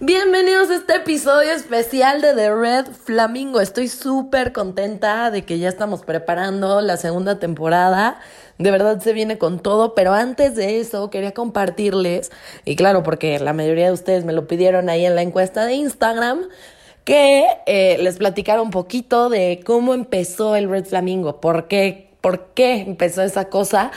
Bienvenidos a este episodio especial de The Red Flamingo. Estoy súper contenta de que ya estamos preparando la segunda temporada. De verdad se viene con todo, pero antes de eso quería compartirles, y claro, porque la mayoría de ustedes me lo pidieron ahí en la encuesta de Instagram, que eh, les platicara un poquito de cómo empezó el Red Flamingo, por qué, por qué empezó esa cosa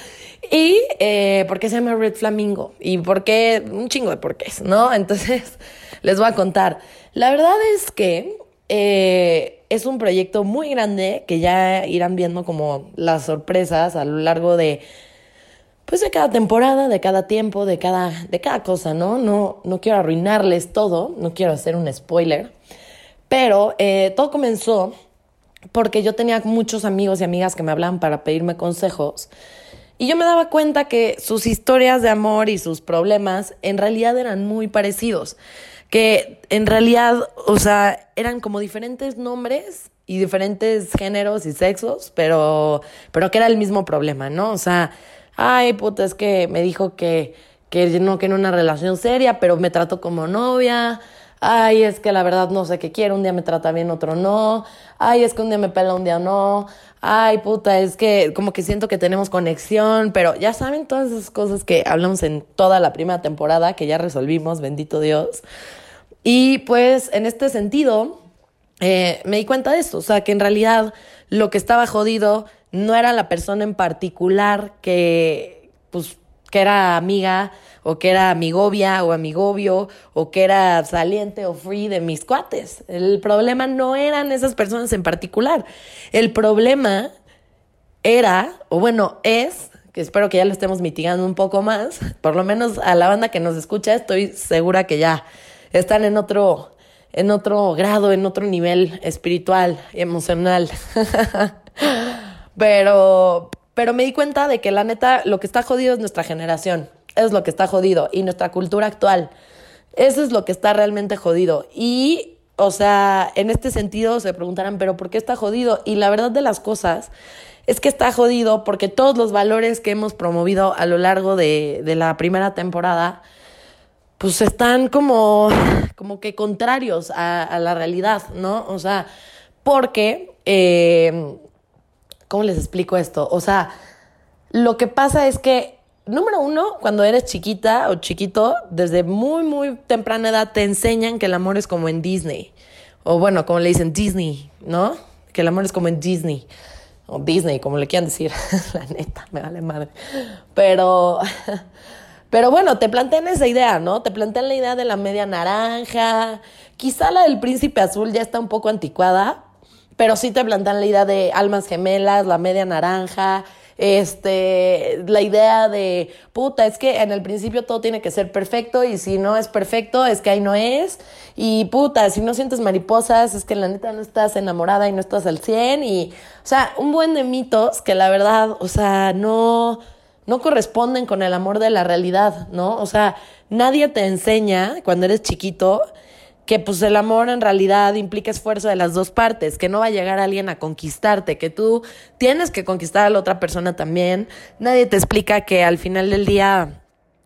y eh, por qué se llama Red Flamingo y por qué, un chingo de porqués, ¿no? Entonces, les voy a contar. La verdad es que eh, es un proyecto muy grande que ya irán viendo como las sorpresas a lo largo de pues de cada temporada, de cada tiempo, de cada, de cada cosa, ¿no? No, no quiero arruinarles todo, no quiero hacer un spoiler. Pero eh, todo comenzó porque yo tenía muchos amigos y amigas que me hablaban para pedirme consejos. Y yo me daba cuenta que sus historias de amor y sus problemas en realidad eran muy parecidos. Que en realidad, o sea, eran como diferentes nombres y diferentes géneros y sexos, pero, pero que era el mismo problema, ¿no? O sea, ay, puta, es que me dijo que, que no quiere una relación seria, pero me trató como novia ay, es que la verdad no sé qué quiero, un día me trata bien, otro no, ay, es que un día me pela, un día no, ay, puta, es que como que siento que tenemos conexión, pero ya saben todas esas cosas que hablamos en toda la primera temporada, que ya resolvimos, bendito Dios. Y pues en este sentido, eh, me di cuenta de esto, o sea, que en realidad lo que estaba jodido no era la persona en particular que, pues, que era amiga o que era amigovia o amigobio o que era saliente o free de mis cuates. El problema no eran esas personas en particular. El problema era, o bueno, es, que espero que ya lo estemos mitigando un poco más, por lo menos a la banda que nos escucha, estoy segura que ya están en otro, en otro grado, en otro nivel espiritual emocional. pero, pero me di cuenta de que la neta, lo que está jodido es nuestra generación es lo que está jodido. Y nuestra cultura actual, eso es lo que está realmente jodido. Y, o sea, en este sentido se preguntarán, pero ¿por qué está jodido? Y la verdad de las cosas es que está jodido porque todos los valores que hemos promovido a lo largo de, la primera temporada, pues están como, como que contrarios a, la realidad, ¿no? O sea, porque, eh, ¿cómo les explico esto? O sea, lo que pasa es que número uno, cuando eres chiquita o chiquito, desde muy, muy temprana edad te enseñan que el amor es como en Disney. O bueno, como le dicen Disney, ¿no? Que el amor es como en Disney. O Disney, como le quieran decir. la neta, me vale madre. Pero, pero bueno, te plantean esa idea, ¿no? Te plantean la idea de la media naranja. Quizá la del príncipe azul ya está un poco anticuada, pero sí te plantean la idea de almas gemelas, la media naranja este, la idea de, puta, es que en el principio todo tiene que ser perfecto y si no es perfecto es que ahí no es. Y puta, si no sientes mariposas es que la neta no estás enamorada y no estás al 100 y, o sea, un buen de mitos que la verdad, o sea, no, no corresponden con el amor de la realidad, ¿no? O sea, nadie te enseña cuando eres chiquito que pues el amor en realidad implica esfuerzo de las dos partes, que no va a llegar alguien a conquistarte, que tú tienes que conquistar a la otra persona también. Nadie te explica que al final del día,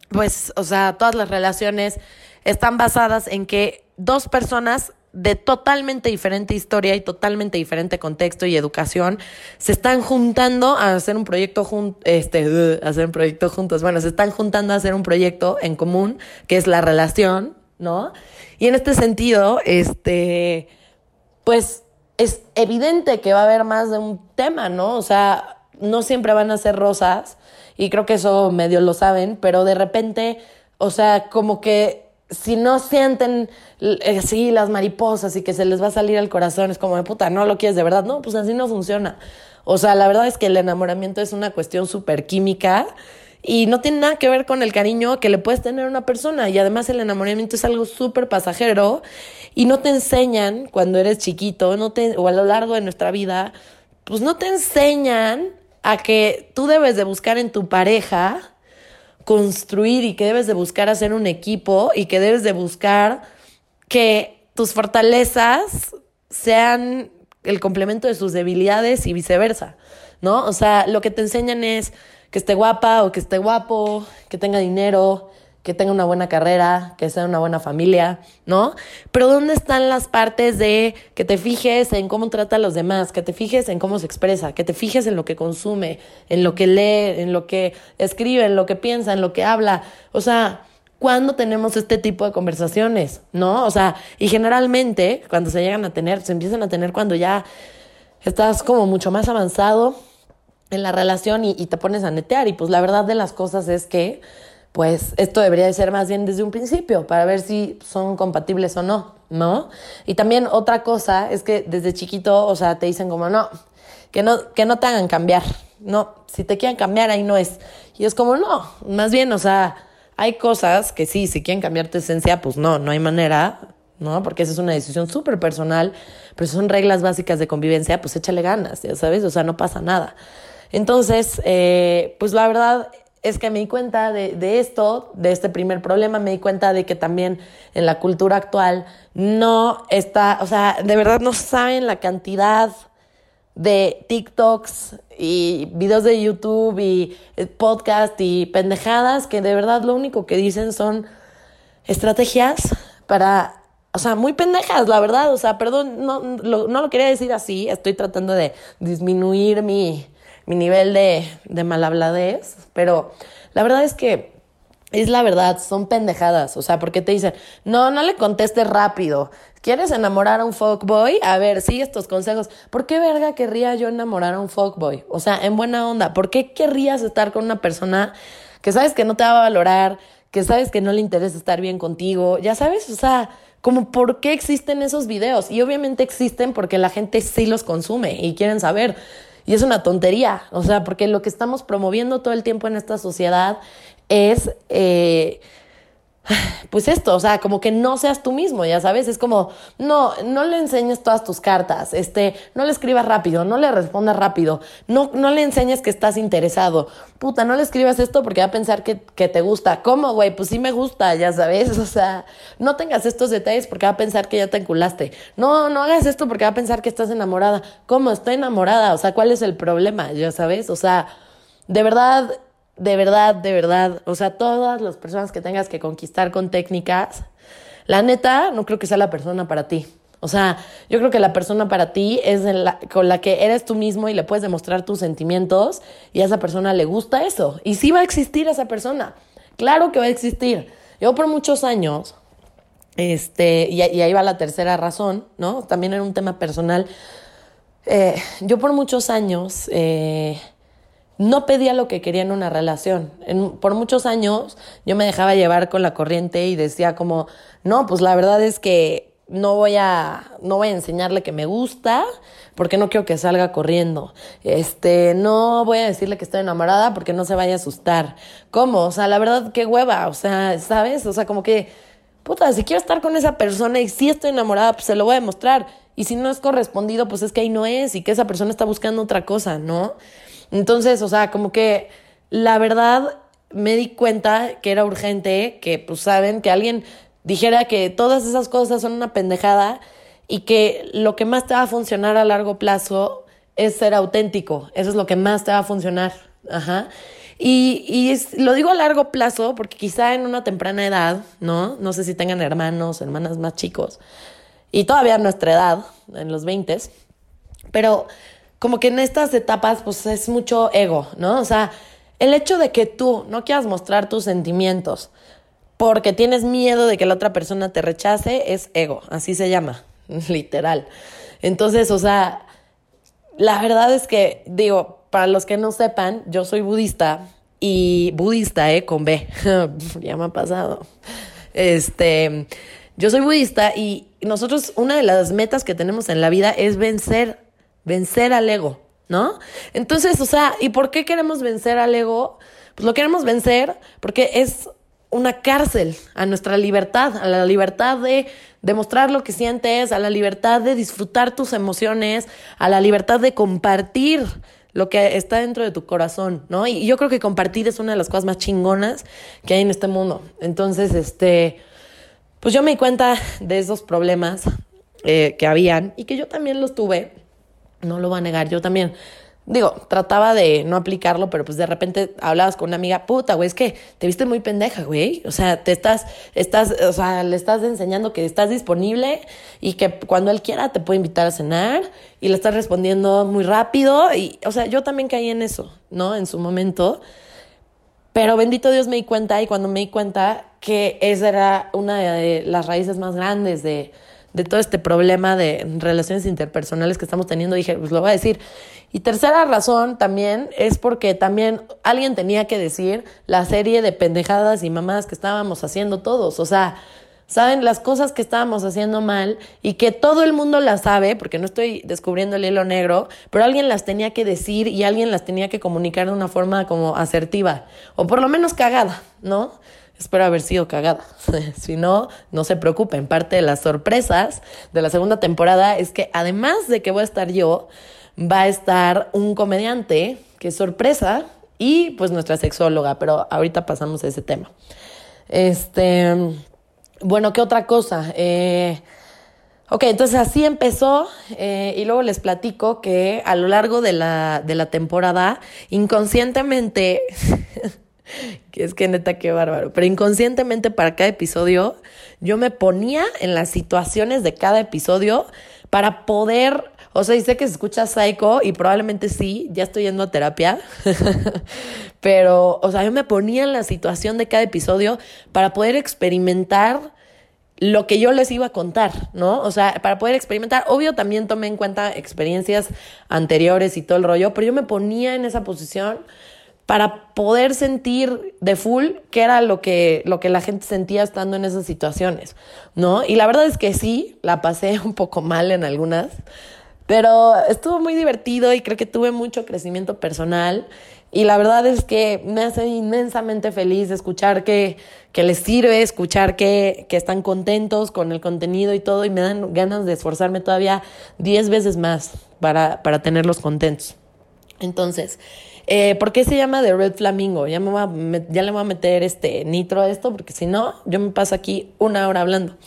pues, o sea, todas las relaciones están basadas en que dos personas de totalmente diferente historia y totalmente diferente contexto y educación se están juntando a hacer un proyecto este hacer un proyecto juntos bueno se están juntando a hacer un proyecto en común que es la relación ¿no? Y en este sentido, este, pues es evidente que va a haber más de un tema, ¿no? O sea, no siempre van a ser rosas, y creo que eso medio lo saben, pero de repente, o sea, como que si no sienten así las mariposas y que se les va a salir al corazón, es como de puta, no lo quieres de verdad. No, pues así no funciona. O sea, la verdad es que el enamoramiento es una cuestión súper química y no tiene nada que ver con el cariño que le puedes tener a una persona. Y además el enamoramiento es algo súper pasajero y no te enseñan cuando eres chiquito no te, o a lo largo de nuestra vida, pues no te enseñan a que tú debes de buscar en tu pareja construir y que debes de buscar hacer un equipo y que debes de buscar que tus fortalezas sean el complemento de sus debilidades y viceversa, ¿no? O sea, lo que te enseñan es que esté guapa o que esté guapo, que tenga dinero, que tenga una buena carrera, que sea una buena familia, ¿no? Pero ¿dónde están las partes de que te fijes en cómo trata a los demás, que te fijes en cómo se expresa, que te fijes en lo que consume, en lo que lee, en lo que escribe, en lo que piensa, en lo que habla? O sea, ¿cuándo tenemos este tipo de conversaciones? ¿No? O sea, y generalmente cuando se llegan a tener, se empiezan a tener cuando ya estás como mucho más avanzado en la relación y, y te pones a netear. Y pues la verdad de las cosas es que pues esto debería de ser más bien desde un principio para ver si son compatibles o no, ¿no? Y también otra cosa es que desde chiquito, o sea, te dicen como no, que no, que no te hagan cambiar, no, si te quieren cambiar ahí no es. Y es como no, más bien, o sea, hay cosas que sí, si quieren cambiar tu esencia, pues no, no hay manera, ¿no? Porque esa es una decisión súper personal, pero son reglas básicas de convivencia, pues échale ganas, ya sabes, o sea, no pasa nada. Entonces, eh, pues la verdad es que me di cuenta de, de, esto, de este primer problema, me di cuenta de que también en la cultura actual no está, o sea, de verdad no saben la cantidad de TikToks y videos de YouTube y eh, podcast y pendejadas que de verdad lo único que dicen son estrategias para, o sea, muy pendejas, la verdad, o sea, perdón, no lo, no lo quería decir así, estoy tratando de disminuir mi, mi nivel de, de malhabladez, pero la verdad es que es la verdad, son pendejadas, o sea, porque te dicen, no, no le contestes rápido. ¿Quieres enamorar a un fuckboy? A ver, sigue estos consejos. ¿Por qué verga querría yo enamorar a un fuckboy? O sea, en buena onda, ¿por qué querrías estar con una persona que sabes que no te va a valorar, que sabes que no le interesa estar bien contigo? Ya sabes, o sea, como por qué existen esos videos. Y obviamente existen porque la gente sí los consume y quieren saber. Y es una tontería, o sea, porque lo que estamos promoviendo todo el tiempo en esta sociedad es, eh, pues esto, o sea, como que no seas tú mismo, ya sabes, es como, no, no le enseñes todas tus cartas, este, no le escribas rápido, no le respondas rápido, no, no le enseñes que estás interesado, puta, no le escribas esto porque va a pensar que, que te gusta, ¿cómo, güey? Pues sí me gusta, ya sabes, o sea, no tengas estos detalles porque va a pensar que ya te enculaste, no, no hagas esto porque va a pensar que estás enamorada, ¿cómo? Estoy enamorada, o sea, ¿cuál es el problema? Ya sabes, o sea, de verdad de verdad, de verdad, o sea, todas las personas que tengas que conquistar con técnicas, la neta, no creo que sea la persona para ti. O sea, yo creo que la persona para ti es con la que eres tú mismo y le puedes demostrar tus sentimientos y a esa persona le gusta eso. Y sí va a existir esa persona. Claro que va a existir. Yo por muchos años, este, y, ahí va la tercera razón, ¿no? También era un tema personal. Eh, yo por muchos años eh, no pedía lo que quería en una relación. por muchos años yo me dejaba llevar con la corriente y decía como, no, pues la verdad es que no voy a, no voy a enseñarle que me gusta porque no quiero que salga corriendo. Este, no voy a decirle que estoy enamorada porque no se vaya a asustar. ¿Cómo? O sea, la verdad, qué hueva. O sea, ¿sabes? O sea, como que, puta, si quiero estar con esa persona y si estoy enamorada, pues se lo voy a demostrar. Y si no es correspondido, pues es que ahí no es y que esa persona está buscando otra cosa, ¿no? Entonces, o sea, como que la verdad me di cuenta que era urgente que, pues, saben, que alguien dijera que todas esas cosas son una pendejada y que lo que más te va a funcionar a largo plazo es ser auténtico. Eso es lo que más te va a funcionar. Ajá. Y, y lo digo a largo plazo porque quizá en una temprana edad, ¿no? No sé si tengan hermanos, hermanas más chicos. Y todavía nuestra edad, en los 20, pero como que en estas etapas pues es mucho ego, ¿no? O sea, el hecho de que tú no quieras mostrar tus sentimientos porque tienes miedo de que la otra persona te rechace es ego, así se llama, literal. Entonces, o sea, la verdad es que, digo, para los que no sepan, yo soy budista y budista, ¿eh? Con B, ya me ha pasado. Este, yo soy budista y nosotros, una de las metas que tenemos en la vida es vencer vencer al ego, ¿no? Entonces, o sea, ¿y por qué queremos vencer al ego? Pues lo queremos vencer porque es una cárcel a nuestra libertad, a la libertad de demostrar lo que sientes, a la libertad de disfrutar tus emociones, a la libertad de compartir lo que está dentro de tu corazón, ¿no? Y yo creo que compartir es una de las cosas más chingonas que hay en este mundo. Entonces, este, pues yo me di cuenta de esos problemas eh, que habían y que yo también los tuve no lo va a negar, yo también digo, trataba de no aplicarlo, pero pues de repente hablabas con una amiga, puta, güey, es que te viste muy pendeja, güey. O sea, te estás, estás, o sea, le estás enseñando que estás disponible y que cuando él quiera te puede invitar a cenar y le estás respondiendo muy rápido. Y, o sea, yo también caí en eso, ¿no? En su momento. Pero bendito Dios me di cuenta y cuando me di cuenta que esa era una de las raíces más grandes de, de todo este problema de relaciones interpersonales que estamos teniendo, dije, pues lo voy a decir. Y tercera razón también es porque también alguien tenía que decir la serie de pendejadas y mamás que estábamos haciendo todos. O sea, saben las cosas que estábamos haciendo mal y que todo el mundo las sabe, porque no estoy descubriendo el hilo negro, pero alguien las tenía que decir y alguien las tenía que comunicar de una forma como asertiva, o por lo menos cagada, ¿no? Espero haber sido cagada. si no, no se preocupen. Parte de las sorpresas de la segunda temporada es que además de que voy a estar yo, va a estar un comediante, que es sorpresa, y pues nuestra sexóloga, pero ahorita pasamos a ese tema. Este, bueno, ¿qué otra cosa? Eh, ok, entonces así empezó eh, y luego les platico que a lo largo de la, de la temporada, inconscientemente que es que neta, qué bárbaro. Pero inconscientemente para cada episodio, yo me ponía en las situaciones de cada episodio para poder, o sea, sé que se escucha psycho y probablemente sí, ya estoy yendo a terapia, pero, o sea, yo me ponía en la situación de cada episodio para poder experimentar lo que yo les iba a contar, ¿no? O sea, para poder experimentar, obvio también tomé en cuenta experiencias anteriores y todo el rollo, pero yo me ponía en esa posición para poder sentir de full qué era lo que, lo que la gente sentía estando en esas situaciones, ¿no? Y la verdad es que sí, la pasé un poco mal en algunas, pero estuvo muy divertido y creo que tuve mucho crecimiento personal y la verdad es que me hace inmensamente feliz escuchar que, que les sirve, escuchar que, que están contentos con el contenido y todo y me dan ganas de esforzarme todavía 10 veces más para, para tenerlos contentos. Entonces, eh, ¿Por qué se llama The Red Flamingo? Ya, me ya le voy a meter este nitro a esto, porque si no, yo me paso aquí una hora hablando,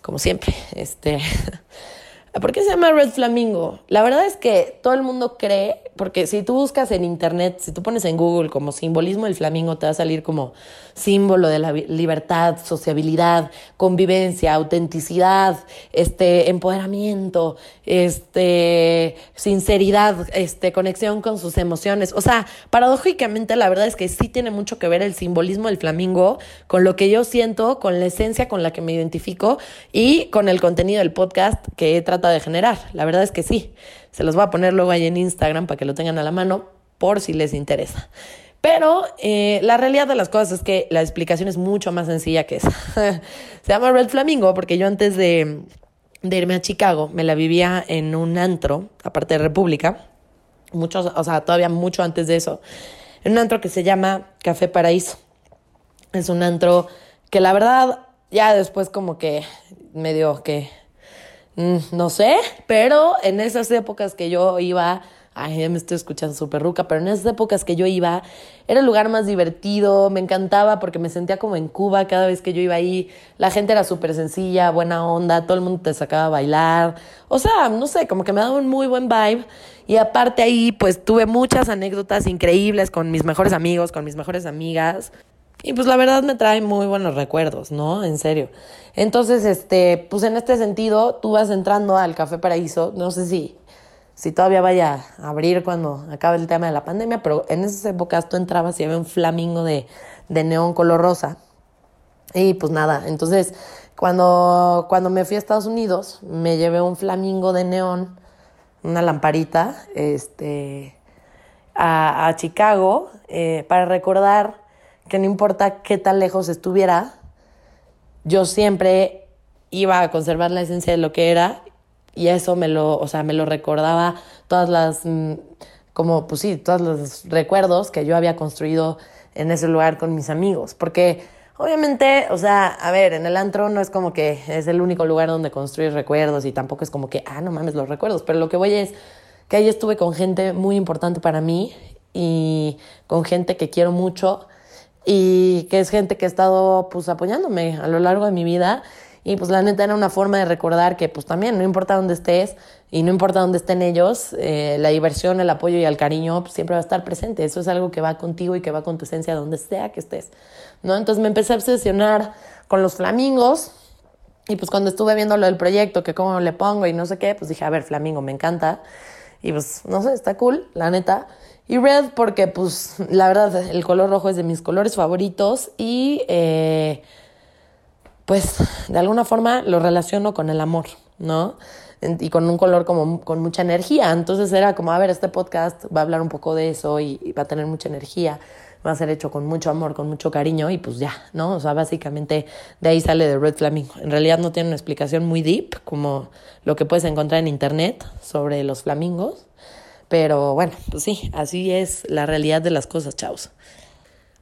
como siempre. Este, ¿Por qué se llama Red Flamingo? La verdad es que todo el mundo cree, porque si tú buscas en internet, si tú pones en Google como simbolismo del flamingo, te va a salir como símbolo de la libertad, sociabilidad, convivencia, autenticidad, este, empoderamiento, este, sinceridad, este, conexión con sus emociones. O sea, paradójicamente la verdad es que sí tiene mucho que ver el simbolismo del flamingo con lo que yo siento, con la esencia con la que me identifico y con el contenido del podcast que he tratado de generar. La verdad es que sí. Se los voy a poner luego ahí en Instagram para que lo tengan a la mano por si les interesa. Pero eh, la realidad de las cosas es que la explicación es mucho más sencilla que esa. Se llama Red Flamingo porque yo antes de, irme a Chicago me la vivía en un antro, aparte de República, muchos, o sea, todavía mucho antes de eso, en un antro que se llama Café Paraíso. Es un antro que la verdad ya después como que medio que, no sé, pero en esas épocas que yo iba ay, me estoy escuchando súper ruca, pero en esas épocas que yo iba, era el lugar más divertido, me encantaba porque me sentía como en Cuba cada vez que yo iba ahí, la gente era súper sencilla, buena onda, todo el mundo te sacaba a bailar, o sea, no sé, como que me daba un muy buen vibe. Y aparte ahí, pues tuve muchas anécdotas increíbles con mis mejores amigos, con mis mejores amigas. Y pues la verdad me trae muy buenos recuerdos, ¿no? En serio. Entonces, este, pues en este sentido, tú vas entrando al Café Paraíso, no sé si si todavía vaya a abrir cuando acabe el tema de la pandemia, pero en esas épocas tú entrabas y había un flamingo de, de neón color rosa. Y pues nada, entonces cuando, cuando me fui a Estados Unidos, me llevé un flamingo de neón, una lamparita, este, a, a Chicago, eh, para recordar que no importa qué tan lejos estuviera, yo siempre iba a conservar la esencia de lo que era y eso me lo, o sea, me lo recordaba todas las, mm, como, pues sí, todos los recuerdos que yo había construido en ese lugar con mis amigos, porque obviamente, o sea, a ver, en el antro no es como que es el único lugar donde construir recuerdos y tampoco es como que, ah, no mames los recuerdos, pero lo que voy es que ahí estuve con gente muy importante para mí y con gente que quiero mucho y que es gente que ha estado pues apoyándome a lo largo de mi vida Y pues la neta era una forma de recordar que pues también no importa dónde estés y no importa dónde estén ellos, eh, la diversión, el apoyo y el cariño pues, siempre va a estar presente. Eso es algo que va contigo y que va con tu esencia donde sea que estés, ¿no? Entonces me empecé a obsesionar con los flamingos y pues cuando estuve viendo lo del proyecto, que cómo le pongo y no sé qué, pues dije, a ver, flamingo, me encanta. Y pues, no sé, está cool, la neta. Y red porque pues la verdad el color rojo es de mis colores favoritos y... Eh, pues de alguna forma lo relaciono con el amor, ¿no? Y con un color como con mucha energía. Entonces era como, a ver, este podcast va a hablar un poco de eso y, va a tener mucha energía, va a ser hecho con mucho amor, con mucho cariño y pues ya, ¿no? O sea, básicamente de ahí sale de Red Flamingo. En realidad no tiene una explicación muy deep como lo que puedes encontrar en internet sobre los flamingos. Pero bueno, pues sí, así es la realidad de las cosas, chavos.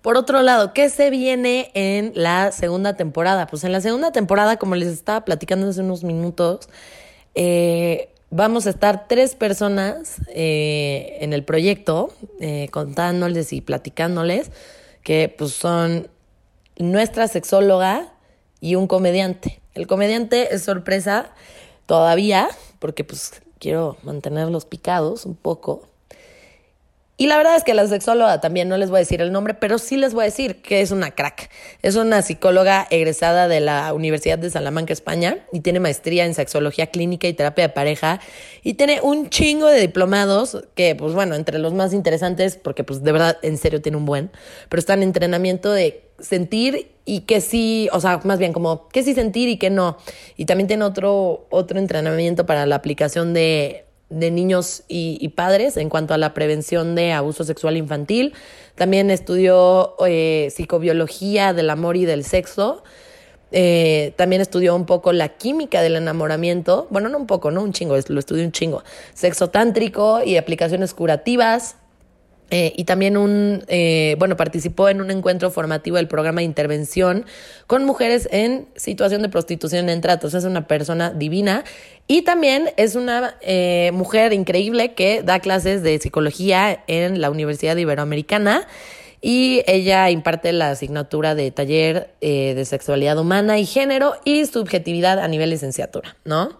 Por otro lado, ¿qué se viene en la segunda temporada? Pues en la segunda temporada, como les estaba platicando hace unos minutos, eh, vamos a estar tres personas eh, en el proyecto, eh, contándoles y platicándoles, que pues son nuestra sexóloga y un comediante. El comediante es sorpresa todavía, porque pues quiero mantenerlos picados un poco. Y la verdad es que la sexóloga también, no les voy a decir el nombre, pero sí les voy a decir que es una crack. Es una psicóloga egresada de la Universidad de Salamanca, España, y tiene maestría en sexología clínica y terapia de pareja, y tiene un chingo de diplomados que, pues bueno, entre los más interesantes, porque pues de verdad, en serio, tiene un buen, pero está en entrenamiento de sentir y que sí, o sea, más bien como que sí sentir y que no. Y también tiene otro, otro entrenamiento para la aplicación de de niños y, padres en cuanto a la prevención de abuso sexual infantil. También estudió eh, psicobiología del amor y del sexo. Eh, también estudió un poco la química del enamoramiento. Bueno, no un poco, no un chingo, lo estudió un chingo. Sexo tántrico y aplicaciones curativas. Eh, y también un, eh, bueno, participó en un encuentro formativo del programa de intervención con mujeres en situación de prostitución en tratos. Es una persona divina y también es una eh, mujer increíble que da clases de psicología en la Universidad Iberoamericana y ella imparte la asignatura de taller de sexualidad humana y género y subjetividad a nivel licenciatura, ¿no?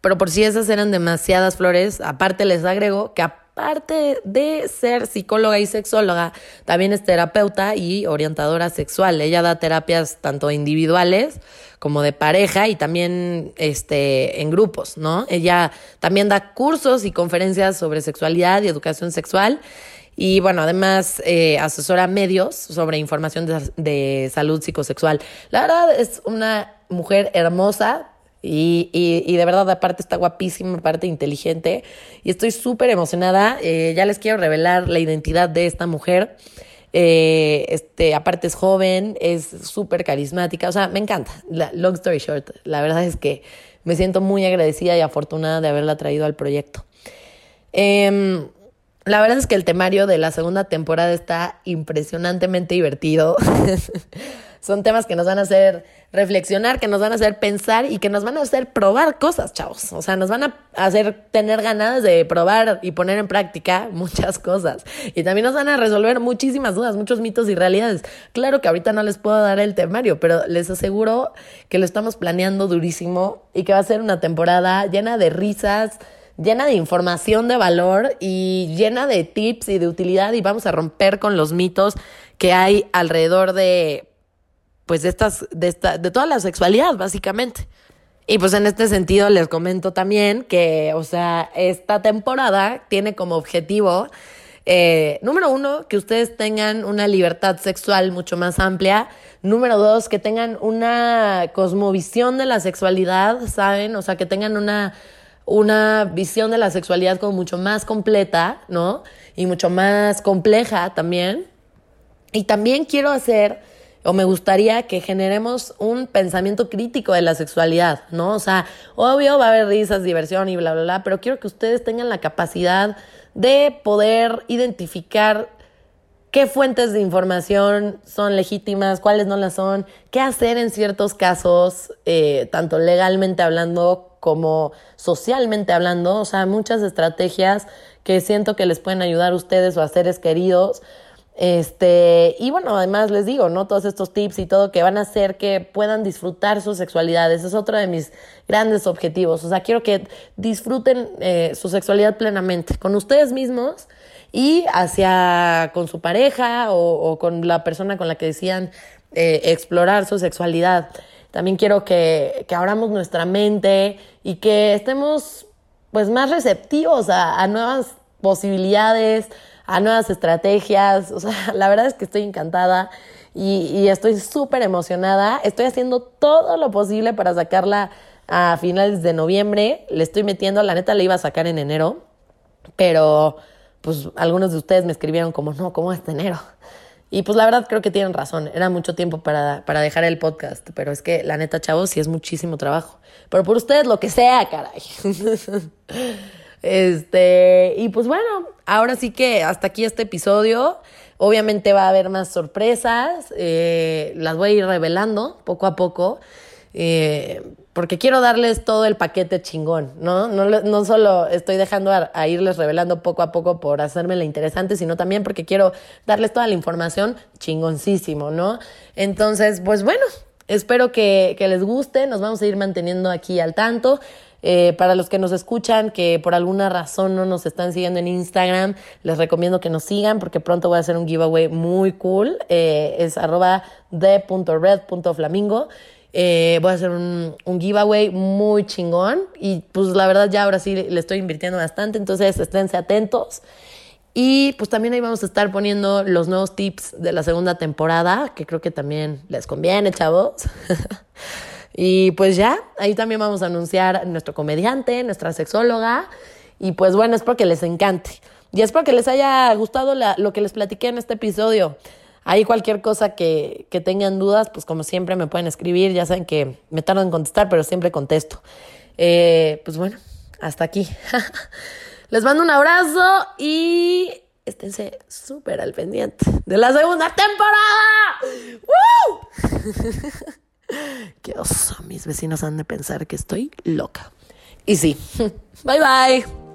Pero por si esas eran demasiadas flores, aparte les agrego que aparte de ser psicóloga y sexóloga, también es terapeuta y orientadora sexual. Ella da terapias tanto individuales como de pareja y también este, en grupos, ¿no? Ella también da cursos y conferencias sobre sexualidad y educación sexual. Y bueno, además eh, asesora medios sobre información de, de salud psicosexual. La verdad es una mujer hermosa, y, y, y, de verdad, aparte está guapísima, aparte inteligente. Y estoy súper emocionada. Eh, ya les quiero revelar la identidad de esta mujer. Eh, este, aparte es joven, es súper carismática. O sea, me encanta. La, long story short, la verdad es que me siento muy agradecida y afortunada de haberla traído al proyecto. Eh, la verdad es que el temario de la segunda temporada está impresionantemente divertido. Son temas que nos van a hacer reflexionar, que nos van a hacer pensar y que nos van a hacer probar cosas, chavos. O sea, nos van a hacer tener ganas de probar y poner en práctica muchas cosas. Y también nos van a resolver muchísimas dudas, muchos mitos y realidades. Claro que ahorita no les puedo dar el temario, pero les aseguro que lo estamos planeando durísimo y que va a ser una temporada llena de risas, llena de información de valor y llena de tips y de utilidad y vamos a romper con los mitos que hay alrededor de pues de estas, de esta, de toda la sexualidad, básicamente. Y pues en este sentido les comento también que, o sea, esta temporada tiene como objetivo, eh, número uno, que ustedes tengan una libertad sexual mucho más amplia. Número dos, que tengan una cosmovisión de la sexualidad, ¿saben? O sea, que tengan una, una visión de la sexualidad como mucho más completa, ¿no? Y mucho más compleja también. Y también quiero hacer o me gustaría que generemos un pensamiento crítico de la sexualidad, ¿no? O sea, obvio va a haber risas, diversión y bla, bla, bla, pero quiero que ustedes tengan la capacidad de poder identificar qué fuentes de información son legítimas, cuáles no las son, qué hacer en ciertos casos, eh, tanto legalmente hablando como socialmente hablando, o sea, muchas estrategias que siento que les pueden ayudar a ustedes o a seres queridos Este, y bueno, además les digo, ¿no? Todos estos tips y todo que van a hacer que puedan disfrutar su sexualidad. Ese es otro de mis grandes objetivos. O sea, quiero que disfruten eh, su sexualidad plenamente, con ustedes mismos y hacia con su pareja o, con la persona con la que decían eh, explorar su sexualidad. También quiero que, que abramos nuestra mente y que estemos pues más receptivos a, a nuevas posibilidades, a nuevas estrategias. O sea, la verdad es que estoy encantada y, estoy súper emocionada. Estoy haciendo todo lo posible para sacarla a finales de noviembre. Le estoy metiendo, la neta la iba a sacar en enero, pero pues algunos de ustedes me escribieron como, no, ¿cómo es enero? Y pues la verdad creo que tienen razón, era mucho tiempo para, para dejar el podcast, pero es que la neta, chavos, sí es muchísimo trabajo. Pero por ustedes lo que sea, caray. Este, y pues bueno, ahora sí que hasta aquí este episodio. Obviamente va a haber más sorpresas, eh, las voy a ir revelando poco a poco, eh, porque quiero darles todo el paquete chingón, ¿no? No, no solo estoy dejando a, irles revelando poco a poco por hacerme la interesante, sino también porque quiero darles toda la información chingoncísimo, ¿no? Entonces, pues bueno, espero que, que les guste, nos vamos a ir manteniendo aquí al tanto. Eh, para los que nos escuchan, que por alguna razón no nos están siguiendo en Instagram, les recomiendo que nos sigan porque pronto voy a hacer un giveaway muy cool. Eh, es arroba de.red.flamingo. Eh, voy a hacer un, un, giveaway muy chingón y pues la verdad ya ahora sí le estoy invirtiendo bastante, entonces esténse atentos. Y pues también ahí vamos a estar poniendo los nuevos tips de la segunda temporada, que creo que también les conviene, chavos. Y pues ya, ahí también vamos a anunciar nuestro comediante, nuestra sexóloga. Y pues bueno, espero que les encante. Y espero que les haya gustado lo que les platiqué en este episodio. Ahí cualquier cosa que, que tengan dudas, pues como siempre me pueden escribir. Ya saben que me tardo en contestar, pero siempre contesto. Eh, pues bueno, hasta aquí. les mando un abrazo y esténse súper al pendiente de la segunda temporada. ¡Woo! Qué oso, mis vecinos han de pensar que estoy loca. Y sí, bye bye.